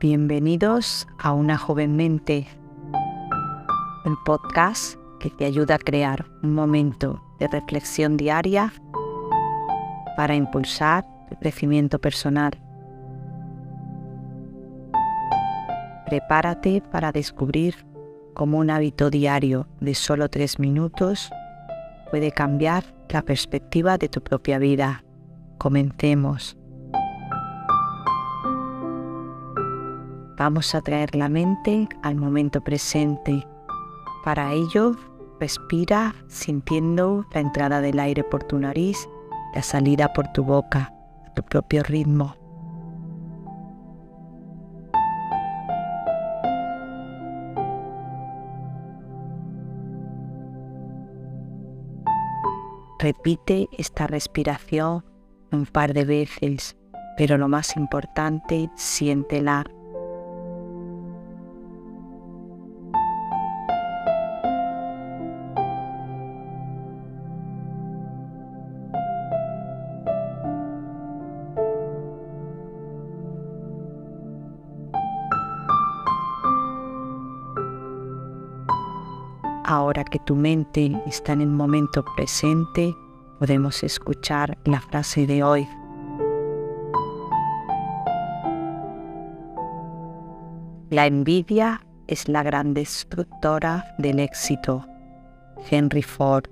Bienvenidos a Una joven mente, el podcast que te ayuda a crear un momento de reflexión diaria para impulsar el crecimiento personal. Prepárate para descubrir cómo un hábito diario de solo tres minutos puede cambiar la perspectiva de tu propia vida. Comencemos. Vamos a traer la mente al momento presente. Para ello, respira sintiendo la entrada del aire por tu nariz, la salida por tu boca, a tu propio ritmo. Repite esta respiración un par de veces, pero lo más importante, siéntela Ahora que tu mente está en el momento presente, podemos escuchar la frase de hoy. La envidia es la gran destructora del éxito. Henry Ford.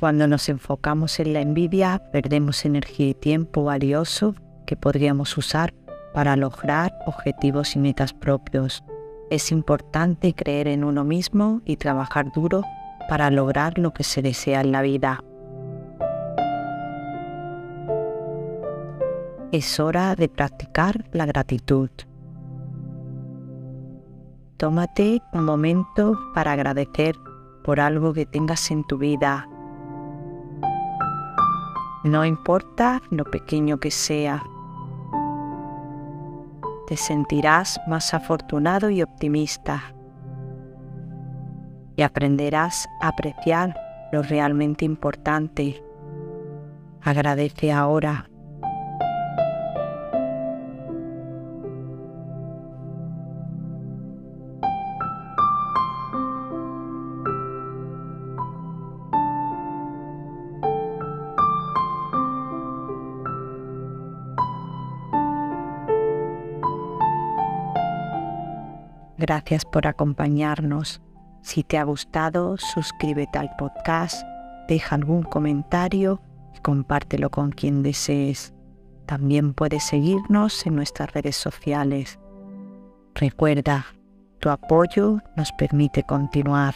Cuando nos enfocamos en la envidia, perdemos energía y tiempo valioso que podríamos usar para lograr objetivos y metas propios. Es importante creer en uno mismo y trabajar duro para lograr lo que se desea en la vida. Es hora de practicar la gratitud. Tómate un momento para agradecer por algo que tengas en tu vida. No importa lo pequeño que sea, te sentirás más afortunado y optimista y aprenderás a apreciar lo realmente importante. Agradece ahora Gracias por acompañarnos. Si te ha gustado, suscríbete al podcast, deja algún comentario y compártelo con quien desees. También puedes seguirnos en nuestras redes sociales. Recuerda, tu apoyo nos permite continuar.